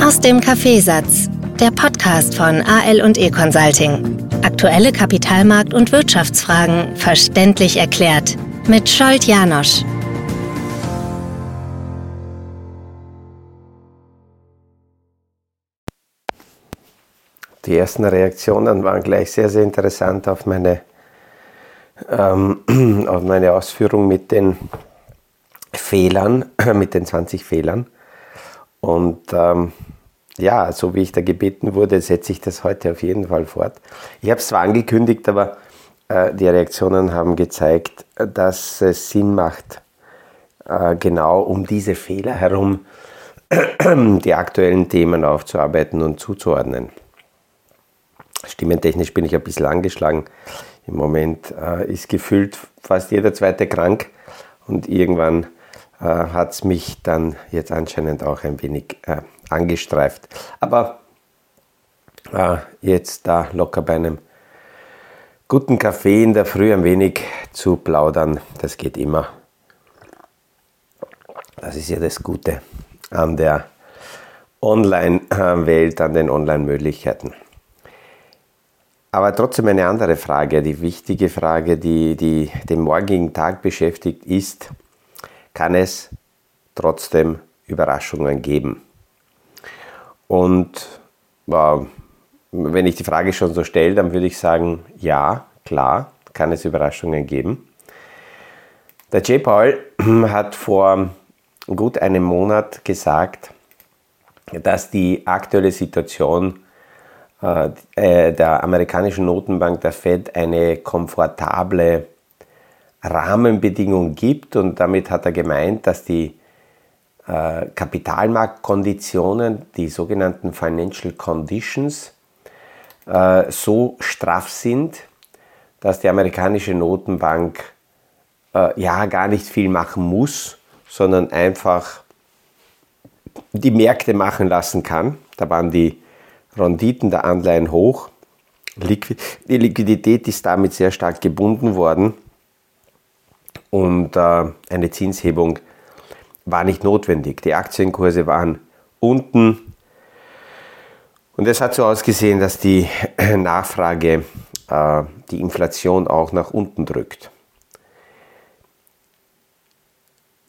Aus dem Kaffeesatz, der Podcast von AL und E Consulting. Aktuelle Kapitalmarkt- und Wirtschaftsfragen verständlich erklärt mit Scholt Janosch. Die ersten Reaktionen waren gleich sehr, sehr interessant auf meine, ähm, auf meine Ausführung mit den Fehlern, mit den 20 Fehlern. Und ähm, ja, so wie ich da gebeten wurde, setze ich das heute auf jeden Fall fort. Ich habe es zwar angekündigt, aber äh, die Reaktionen haben gezeigt, dass es Sinn macht, äh, genau um diese Fehler herum die aktuellen Themen aufzuarbeiten und zuzuordnen. Stimmentechnisch bin ich ein bisschen angeschlagen. Im Moment äh, ist gefühlt fast jeder zweite krank und irgendwann äh, hat es mich dann jetzt anscheinend auch ein wenig äh, angestreift. Aber äh, jetzt da locker bei einem guten Kaffee in der Früh ein wenig zu plaudern, das geht immer. Das ist ja das Gute an der Online-Welt, an den Online-Möglichkeiten. Aber trotzdem eine andere Frage, die wichtige Frage, die, die den morgigen Tag beschäftigt, ist, kann es trotzdem Überraschungen geben. Und äh, wenn ich die Frage schon so stelle, dann würde ich sagen, ja, klar, kann es Überraschungen geben. Der J. Paul hat vor gut einem Monat gesagt, dass die aktuelle Situation äh, äh der amerikanischen Notenbank, der Fed, eine komfortable Rahmenbedingungen gibt und damit hat er gemeint, dass die Kapitalmarktkonditionen, die sogenannten Financial Conditions, äh, so straff sind, dass die amerikanische Notenbank äh, ja gar nicht viel machen muss, sondern einfach die Märkte machen lassen kann. Da waren die Renditen der Anleihen hoch. Die Liquidität ist damit sehr stark gebunden worden und äh, eine Zinshebung war nicht notwendig. Die Aktienkurse waren unten und es hat so ausgesehen, dass die Nachfrage äh, die Inflation auch nach unten drückt.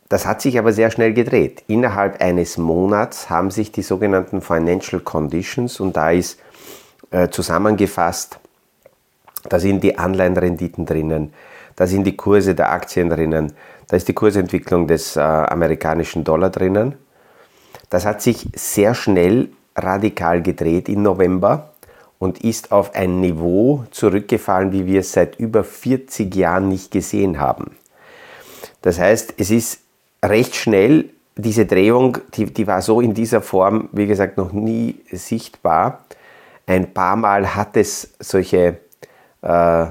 Das hat sich aber sehr schnell gedreht. Innerhalb eines Monats haben sich die sogenannten Financial Conditions und da ist äh, zusammengefasst, da sind die Anleihenrenditen drinnen, da sind die Kurse der Aktien drinnen, da ist die Kursentwicklung des äh, amerikanischen Dollar drinnen. Das hat sich sehr schnell radikal gedreht im November und ist auf ein Niveau zurückgefallen, wie wir es seit über 40 Jahren nicht gesehen haben. Das heißt, es ist recht schnell, diese Drehung, die, die war so in dieser Form, wie gesagt, noch nie sichtbar. Ein paar Mal hat es solche äh,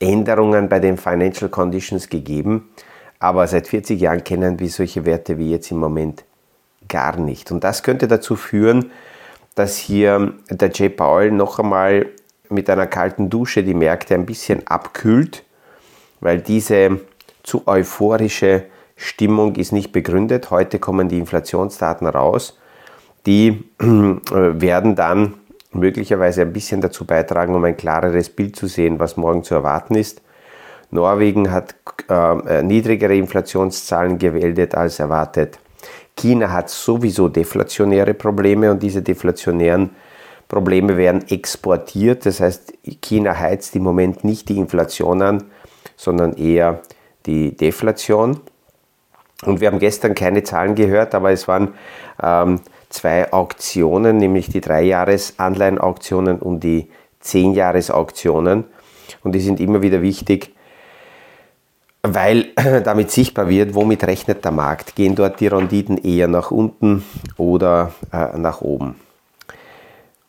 Änderungen bei den Financial Conditions gegeben, aber seit 40 Jahren kennen wir solche Werte wie jetzt im Moment gar nicht. Und das könnte dazu führen, dass hier der J. Paul noch einmal mit einer kalten Dusche die Märkte ein bisschen abkühlt, weil diese zu euphorische Stimmung ist nicht begründet. Heute kommen die Inflationsdaten raus. Die werden dann möglicherweise ein bisschen dazu beitragen, um ein klareres Bild zu sehen, was morgen zu erwarten ist. Norwegen hat äh, niedrigere Inflationszahlen gewählt als erwartet. China hat sowieso deflationäre Probleme und diese deflationären Probleme werden exportiert. Das heißt, China heizt im Moment nicht die Inflation an, sondern eher die Deflation. Und wir haben gestern keine Zahlen gehört, aber es waren ähm, zwei Auktionen, nämlich die Dreijahres-Anleihen-Auktionen und die Zehnjahres-Auktionen. Und die sind immer wieder wichtig, weil damit sichtbar wird, womit rechnet der Markt. Gehen dort die Renditen eher nach unten oder äh, nach oben.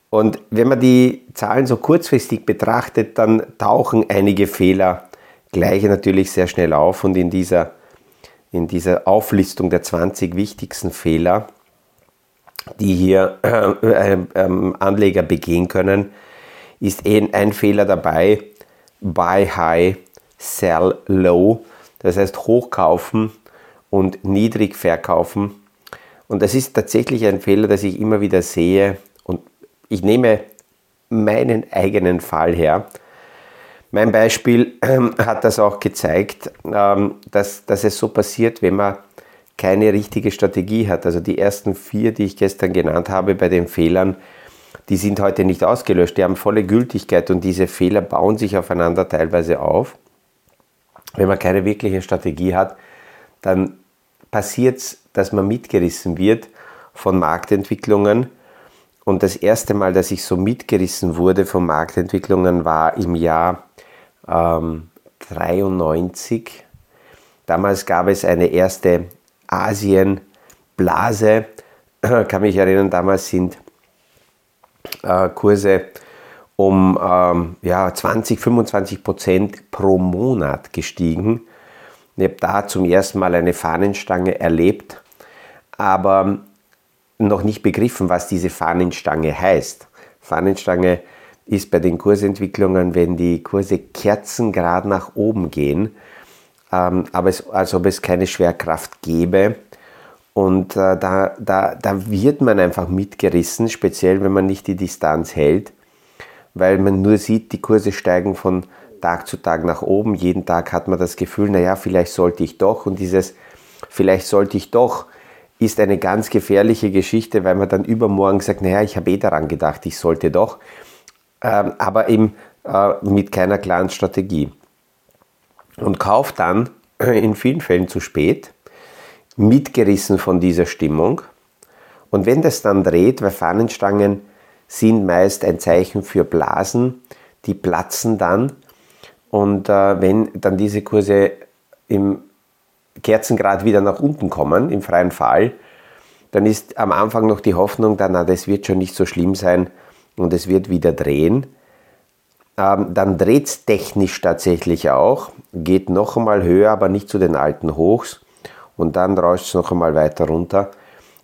Und wenn man die Zahlen so kurzfristig betrachtet, dann tauchen einige Fehler gleich natürlich sehr schnell auf und in dieser, in dieser Auflistung der 20 wichtigsten Fehler die hier äh, äh, Anleger begehen können, ist ein Fehler dabei, Buy High, Sell Low, das heißt hochkaufen und niedrig verkaufen. Und das ist tatsächlich ein Fehler, das ich immer wieder sehe. Und ich nehme meinen eigenen Fall her. Mein Beispiel ähm, hat das auch gezeigt, ähm, dass, dass es so passiert, wenn man keine richtige Strategie hat. Also die ersten vier, die ich gestern genannt habe bei den Fehlern, die sind heute nicht ausgelöscht, die haben volle Gültigkeit und diese Fehler bauen sich aufeinander teilweise auf. Wenn man keine wirkliche Strategie hat, dann passiert es, dass man mitgerissen wird von Marktentwicklungen. Und das erste Mal, dass ich so mitgerissen wurde von Marktentwicklungen, war im Jahr ähm, 93. Damals gab es eine erste Asienblase. Kann mich erinnern, damals sind äh, Kurse um ähm, ja, 20, 25 Prozent pro Monat gestiegen. Ich habe da zum ersten Mal eine Fahnenstange erlebt, aber noch nicht begriffen, was diese Fahnenstange heißt. Fahnenstange ist bei den Kursentwicklungen, wenn die Kurse kerzengrad nach oben gehen, ähm, aber es, als ob es keine Schwerkraft gäbe. Und äh, da, da, da wird man einfach mitgerissen, speziell wenn man nicht die Distanz hält, weil man nur sieht, die Kurse steigen von Tag zu Tag nach oben. Jeden Tag hat man das Gefühl, naja, vielleicht sollte ich doch. Und dieses vielleicht sollte ich doch ist eine ganz gefährliche Geschichte, weil man dann übermorgen sagt, naja, ich habe eh daran gedacht, ich sollte doch. Ähm, aber eben äh, mit keiner klaren Strategie. Und kauft dann in vielen Fällen zu spät, mitgerissen von dieser Stimmung. Und wenn das dann dreht, weil Fahnenstangen sind meist ein Zeichen für Blasen, die platzen dann. Und äh, wenn dann diese Kurse im Kerzengrad wieder nach unten kommen, im freien Fall, dann ist am Anfang noch die Hoffnung, dann, na, das wird schon nicht so schlimm sein, und es wird wieder drehen. Ähm, dann dreht es technisch tatsächlich auch, geht noch einmal höher, aber nicht zu den alten Hochs und dann rauscht es noch einmal weiter runter.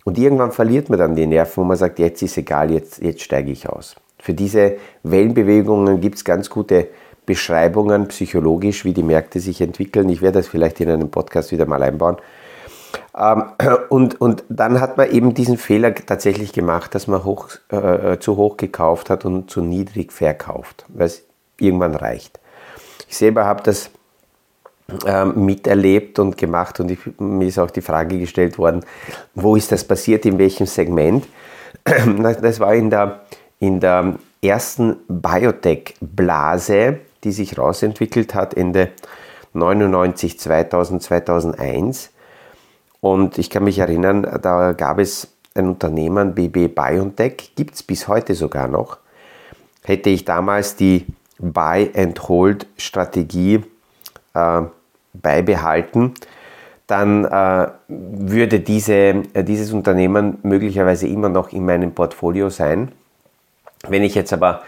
Und irgendwann verliert man dann die Nerven, wo man sagt, jetzt ist egal, jetzt, jetzt steige ich aus. Für diese Wellenbewegungen gibt es ganz gute Beschreibungen psychologisch, wie die Märkte sich entwickeln. Ich werde das vielleicht in einem Podcast wieder mal einbauen. Ähm, und, und dann hat man eben diesen Fehler tatsächlich gemacht, dass man hoch, äh, zu hoch gekauft hat und zu niedrig verkauft, weil es irgendwann reicht. Ich selber habe das ähm, miterlebt und gemacht und ich, mir ist auch die Frage gestellt worden, wo ist das passiert, in welchem Segment. Das war in der, in der ersten Biotech-Blase, die sich rausentwickelt hat, Ende 99, 2000, 2001 und ich kann mich erinnern, da gab es ein Unternehmen, BB BioNTech, gibt es bis heute sogar noch. Hätte ich damals die Buy and Hold Strategie äh, beibehalten, dann äh, würde diese, äh, dieses Unternehmen möglicherweise immer noch in meinem Portfolio sein. Wenn ich jetzt aber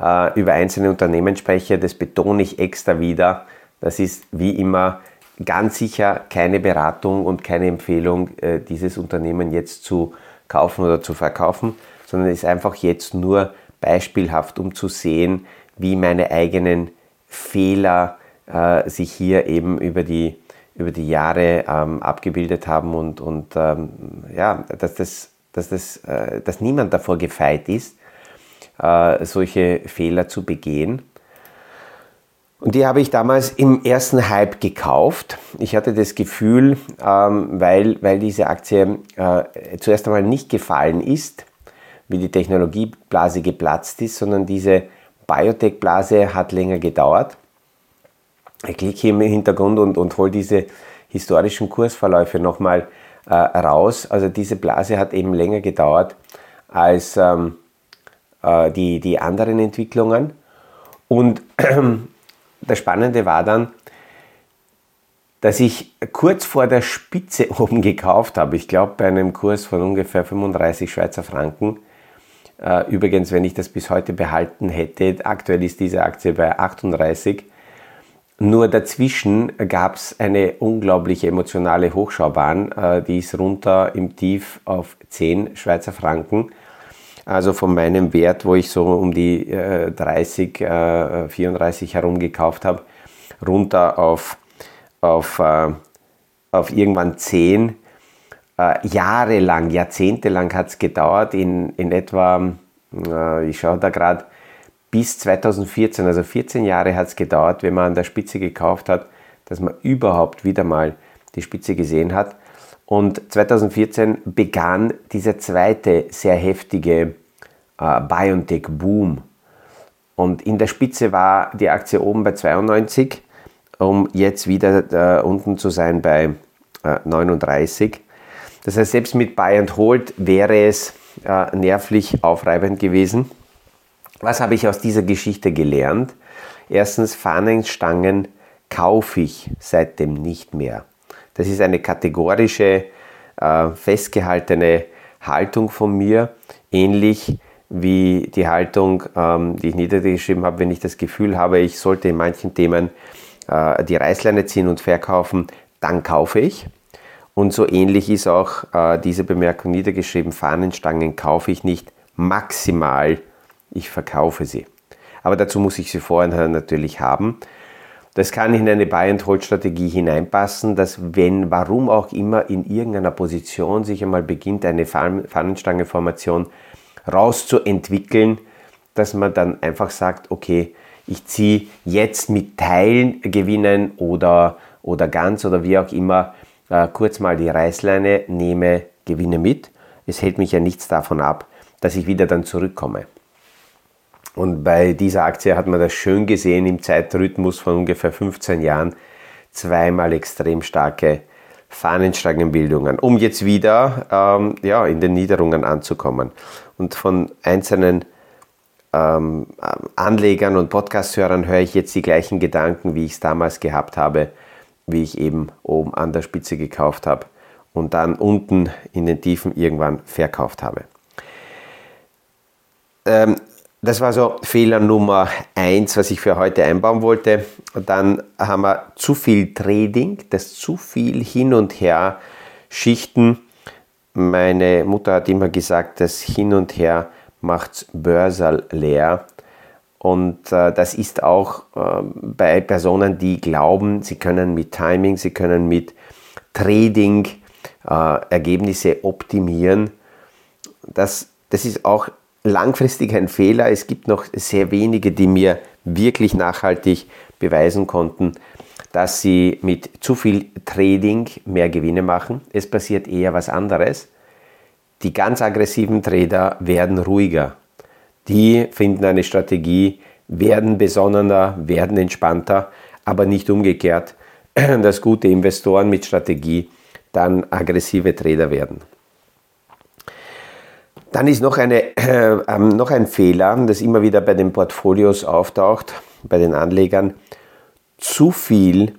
äh, über einzelne Unternehmen spreche, das betone ich extra wieder, das ist wie immer ganz sicher keine Beratung und keine Empfehlung, äh, dieses Unternehmen jetzt zu kaufen oder zu verkaufen, sondern ist einfach jetzt nur beispielhaft, um zu sehen, wie meine eigenen Fehler äh, sich hier eben über die, über die Jahre ähm, abgebildet haben und, und ähm, ja, dass, das, dass, das, äh, dass niemand davor gefeit ist, äh, solche Fehler zu begehen. Und die habe ich damals im ersten Hype gekauft. Ich hatte das Gefühl, ähm, weil, weil diese Aktie äh, zuerst einmal nicht gefallen ist, wie die Technologieblase geplatzt ist, sondern diese Biotech-Blase hat länger gedauert. Ich klicke hier im Hintergrund und, und hole diese historischen Kursverläufe nochmal äh, raus. Also diese Blase hat eben länger gedauert als ähm, äh, die, die anderen Entwicklungen. Und das Spannende war dann, dass ich kurz vor der Spitze oben gekauft habe. Ich glaube, bei einem Kurs von ungefähr 35 Schweizer Franken. Äh, übrigens, wenn ich das bis heute behalten hätte, aktuell ist diese Aktie bei 38. Nur dazwischen gab es eine unglaubliche emotionale Hochschaubahn. Äh, die ist runter im Tief auf 10 Schweizer Franken. Also von meinem Wert, wo ich so um die äh, 30, äh, 34 herum gekauft habe, runter auf, auf, äh, auf irgendwann 10. äh, jahrelang, jahrzehntelang hat es gedauert, in, in etwa, äh, ich schaue da gerade, bis 2014, also 14 Jahre hat es gedauert, wenn man an der Spitze gekauft hat, dass man überhaupt wieder mal die Spitze gesehen hat. Und 2014 begann dieser zweite sehr heftige äh, BioNTech-Boom. Und in der Spitze war die Aktie oben bei 92, um jetzt wieder äh, unten zu sein bei äh, 39. Das heißt, selbst mit Buy and Hold wäre es äh, nervlich aufreibend gewesen. Was habe ich aus dieser Geschichte gelernt? Erstens, Fahnenstangen kaufe ich seitdem nicht mehr. Das ist eine kategorische, äh, festgehaltene Haltung von mir, ähnlich wie die Haltung, ähm, die ich niedergeschrieben habe, wenn ich das Gefühl habe, ich sollte in manchen Themen äh, die Reißleine ziehen und verkaufen, dann kaufe ich. Und so ähnlich ist auch äh, diese Bemerkung niedergeschrieben, Fahnenstangen kaufe ich nicht, maximal ich verkaufe sie. Aber dazu muss ich sie vorher natürlich haben. Das kann in eine Buy-and-Hold-Strategie hineinpassen, dass wenn, warum auch immer, in irgendeiner Position sich einmal beginnt, eine Fahnenstangenformation rauszuentwickeln, dass man dann einfach sagt, okay, ich ziehe jetzt mit Teilen gewinnen oder, oder ganz oder wie auch immer äh, kurz mal die Reißleine, nehme Gewinne mit. Es hält mich ja nichts davon ab, dass ich wieder dann zurückkomme. Und bei dieser Aktie hat man das schön gesehen im Zeitrhythmus von ungefähr 15 Jahren. Zweimal extrem starke Fahnenstangenbildungen, um jetzt wieder ähm, ja, in den Niederungen anzukommen. Und von einzelnen ähm, Anlegern und Podcast-Hörern höre ich jetzt die gleichen Gedanken, wie ich es damals gehabt habe, wie ich eben oben an der Spitze gekauft habe und dann unten in den Tiefen irgendwann verkauft habe. Ähm, das war so Fehler Nummer eins, was ich für heute einbauen wollte. dann haben wir zu viel Trading, das zu viel hin und her Schichten. Meine Mutter hat immer gesagt, das Hin und Her macht Börsal leer. Und äh, das ist auch äh, bei Personen, die glauben, sie können mit Timing, sie können mit Trading äh, Ergebnisse optimieren. Das, das ist auch langfristig ein Fehler. Es gibt noch sehr wenige, die mir wirklich nachhaltig beweisen konnten, dass sie mit zu viel Trading mehr Gewinne machen. Es passiert eher was anderes. Die ganz aggressiven Trader werden ruhiger. Die finden eine Strategie, werden besonnener, werden entspannter, aber nicht umgekehrt, dass gute Investoren mit Strategie dann aggressive Trader werden. Dann ist noch, eine, äh, ähm, noch ein Fehler, das immer wieder bei den Portfolios auftaucht, bei den Anlegern, zu viel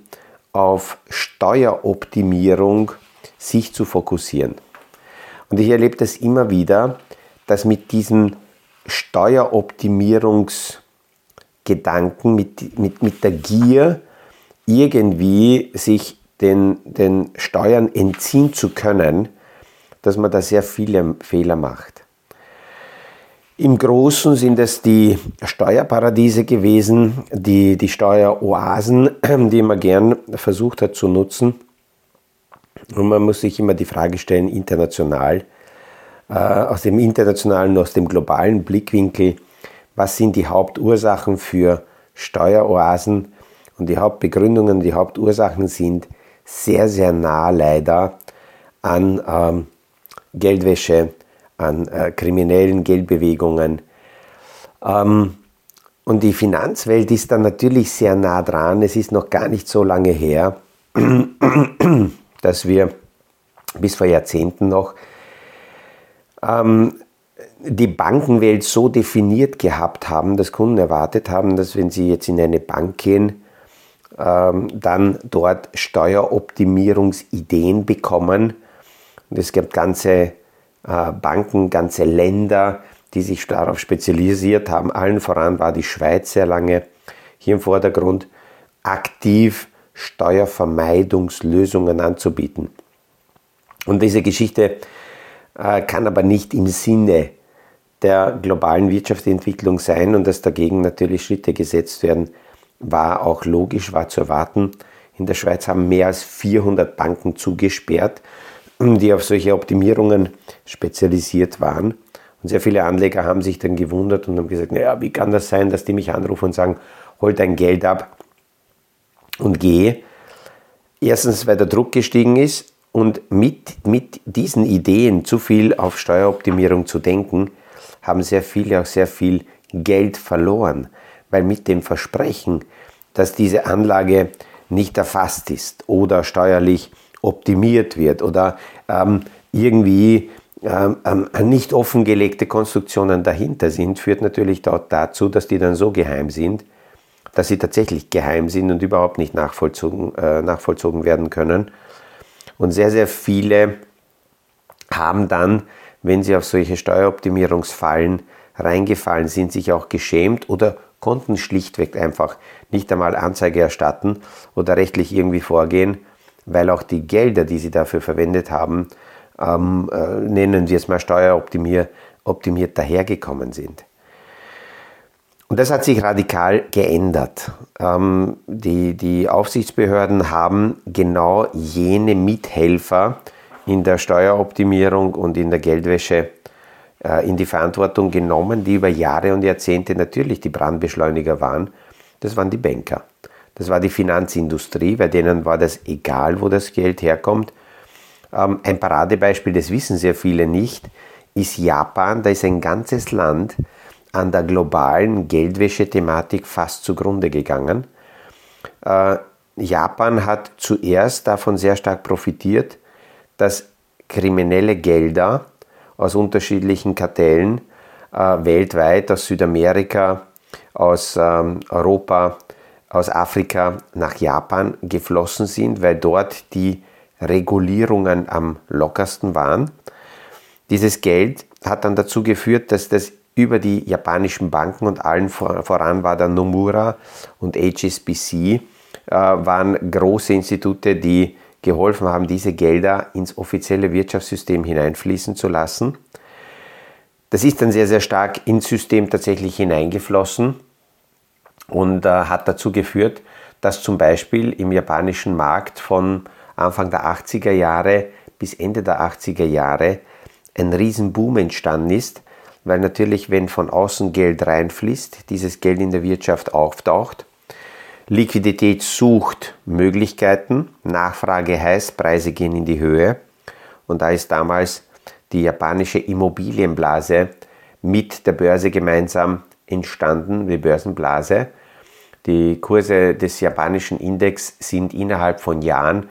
auf Steueroptimierung sich zu fokussieren. Und ich erlebe das immer wieder, dass mit diesen Steueroptimierungsgedanken, mit, mit, mit der Gier irgendwie sich den, den Steuern entziehen zu können, dass man da sehr viele Fehler macht. Im Großen sind es die Steuerparadiese gewesen, die, die Steueroasen, die man gern versucht hat zu nutzen. Und man muss sich immer die Frage stellen, international, äh, aus dem internationalen, aus dem globalen Blickwinkel, was sind die Hauptursachen für Steueroasen? Und die Hauptbegründungen, die Hauptursachen sind sehr, sehr nah leider an ähm, Geldwäsche, an äh, kriminellen Geldbewegungen. Ähm, und die Finanzwelt ist dann natürlich sehr nah dran. Es ist noch gar nicht so lange her, dass wir bis vor Jahrzehnten noch ähm, die Bankenwelt so definiert gehabt haben, dass Kunden erwartet haben, dass wenn sie jetzt in eine Bank gehen, ähm, dann dort Steueroptimierungsideen bekommen. Und es gibt ganze äh, Banken, ganze Länder, die sich darauf spezialisiert haben. Allen voran war die Schweiz sehr lange hier im Vordergrund, aktiv Steuervermeidungslösungen anzubieten. Und diese Geschichte äh, kann aber nicht im Sinne der globalen Wirtschaftsentwicklung sein und dass dagegen natürlich Schritte gesetzt werden, war auch logisch, war zu erwarten. In der Schweiz haben mehr als 400 Banken zugesperrt die auf solche Optimierungen spezialisiert waren. Und sehr viele Anleger haben sich dann gewundert und haben gesagt, naja, wie kann das sein, dass die mich anrufen und sagen, hol dein Geld ab und geh. Erstens, weil der Druck gestiegen ist und mit, mit diesen Ideen, zu viel auf Steueroptimierung zu denken, haben sehr viele auch sehr viel Geld verloren, weil mit dem Versprechen, dass diese Anlage nicht erfasst ist oder steuerlich optimiert wird oder ähm, irgendwie ähm, ähm, nicht offengelegte Konstruktionen dahinter sind, führt natürlich dort dazu, dass die dann so geheim sind, dass sie tatsächlich geheim sind und überhaupt nicht nachvollzogen, äh, nachvollzogen werden können. Und sehr, sehr viele haben dann, wenn sie auf solche Steueroptimierungsfallen reingefallen sind, sich auch geschämt oder konnten schlichtweg einfach nicht einmal Anzeige erstatten oder rechtlich irgendwie vorgehen, weil auch die Gelder, die sie dafür verwendet haben, ähm, äh, nennen wir es mal steueroptimiert optimiert dahergekommen sind. Und das hat sich radikal geändert. Ähm, die, die Aufsichtsbehörden haben genau jene Mithelfer in der Steueroptimierung und in der Geldwäsche äh, in die Verantwortung genommen, die über Jahre und Jahrzehnte natürlich die Brandbeschleuniger waren. Das waren die Banker. Das war die Finanzindustrie, bei denen war das egal, wo das Geld herkommt. Ähm, ein Paradebeispiel, das wissen sehr viele nicht, ist Japan. Da ist ein ganzes Land an der globalen Geldwäsche-Thematik fast zugrunde gegangen. Äh, Japan hat zuerst davon sehr stark profitiert, dass kriminelle Gelder aus unterschiedlichen Kartellen äh, weltweit, aus Südamerika, aus ähm, Europa, aus Afrika nach Japan geflossen sind, weil dort die Regulierungen am lockersten waren. Dieses Geld hat dann dazu geführt, dass das über die japanischen Banken und allen voran war dann Nomura und HSBC, äh, waren große Institute, die geholfen haben, diese Gelder ins offizielle Wirtschaftssystem hineinfließen zu lassen. Das ist dann sehr, sehr stark ins System tatsächlich hineingeflossen und äh, hat dazu geführt, dass zum Beispiel im japanischen Markt von Anfang der 80er Jahre bis Ende der 80er Jahre ein Riesenboom entstanden ist, weil natürlich, wenn von außen Geld reinfließt, dieses Geld in der Wirtschaft auftaucht. Liquidität sucht Möglichkeiten, Nachfrage heißt, Preise gehen in die Höhe. Und da ist damals die japanische Immobilienblase mit der Börse gemeinsam entstanden, die Börsenblase. Die Kurse des japanischen Index sind innerhalb von Jahren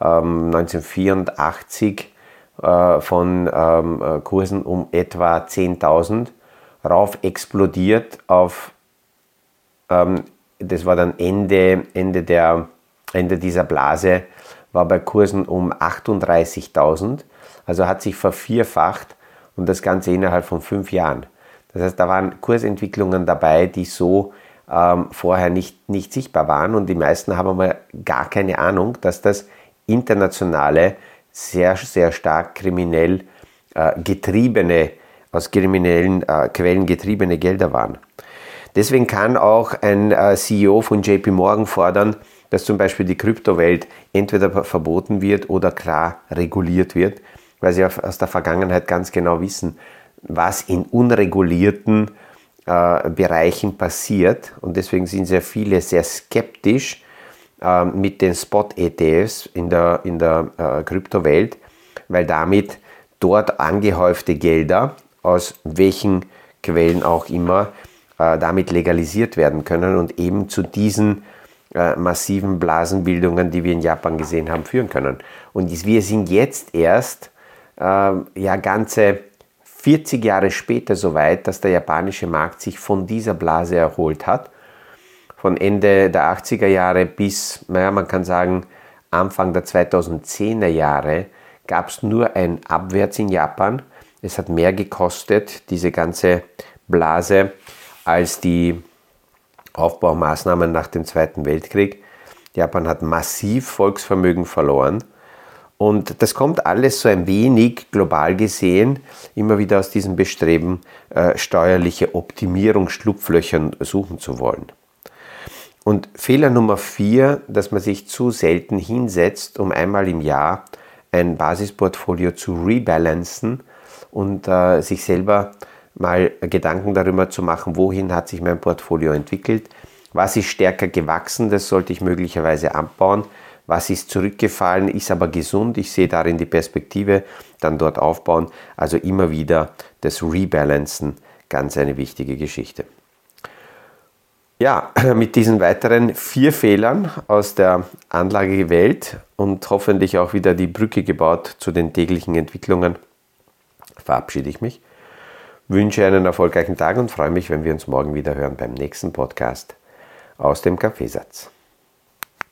ähm, 1984 äh, von ähm, äh, Kursen um etwa 10.000 rauf explodiert auf, ähm, das war dann Ende, Ende, der, Ende dieser Blase, war bei Kursen um 38.000, also hat sich vervierfacht und das Ganze innerhalb von fünf Jahren. Das heißt, da waren Kursentwicklungen dabei, die so ähm, vorher nicht, nicht sichtbar waren und die meisten haben aber gar keine Ahnung, dass das internationale sehr, sehr stark kriminell äh, getriebene, aus kriminellen äh, Quellen getriebene Gelder waren. Deswegen kann auch ein äh, CEO von JP Morgan fordern, dass zum Beispiel die Kryptowelt entweder verboten wird oder klar reguliert wird, weil sie aus der Vergangenheit ganz genau wissen, was in unregulierten äh, Bereichen passiert. Und deswegen sind sehr viele sehr skeptisch ähm, mit den Spot-ETFs in der, in der äh, Kryptowelt, weil damit dort angehäufte Gelder, aus welchen Quellen auch immer, äh, damit legalisiert werden können und eben zu diesen äh, massiven Blasenbildungen, die wir in Japan gesehen haben, führen können. Und wir sind jetzt erst äh, ja ganze 40 Jahre später so weit, dass der japanische Markt sich von dieser Blase erholt hat von Ende der 80er Jahre bis, naja, man kann sagen, Anfang der 2010er Jahre gab es nur ein Abwärts in Japan. Es hat mehr gekostet, diese ganze Blase, als die Aufbaumaßnahmen nach dem Zweiten Weltkrieg. Japan hat massiv Volksvermögen verloren. Und das kommt alles so ein wenig global gesehen immer wieder aus diesem Bestreben, äh, steuerliche Optimierung, Schlupflöchern suchen zu wollen. Und Fehler Nummer vier, dass man sich zu selten hinsetzt, um einmal im Jahr ein Basisportfolio zu rebalancen und äh, sich selber mal Gedanken darüber zu machen, wohin hat sich mein Portfolio entwickelt, was ist stärker gewachsen, das sollte ich möglicherweise abbauen, was ist zurückgefallen, ist aber gesund, ich sehe darin die Perspektive, dann dort aufbauen, also immer wieder das Rebalancen, ganz eine wichtige Geschichte. Ja, mit diesen weiteren vier Fehlern aus der Anlagewelt und hoffentlich auch wieder die Brücke gebaut zu den täglichen Entwicklungen, verabschiede ich mich. Wünsche einen erfolgreichen Tag und freue mich, wenn wir uns morgen wieder hören beim nächsten Podcast aus dem Kaffeesatz.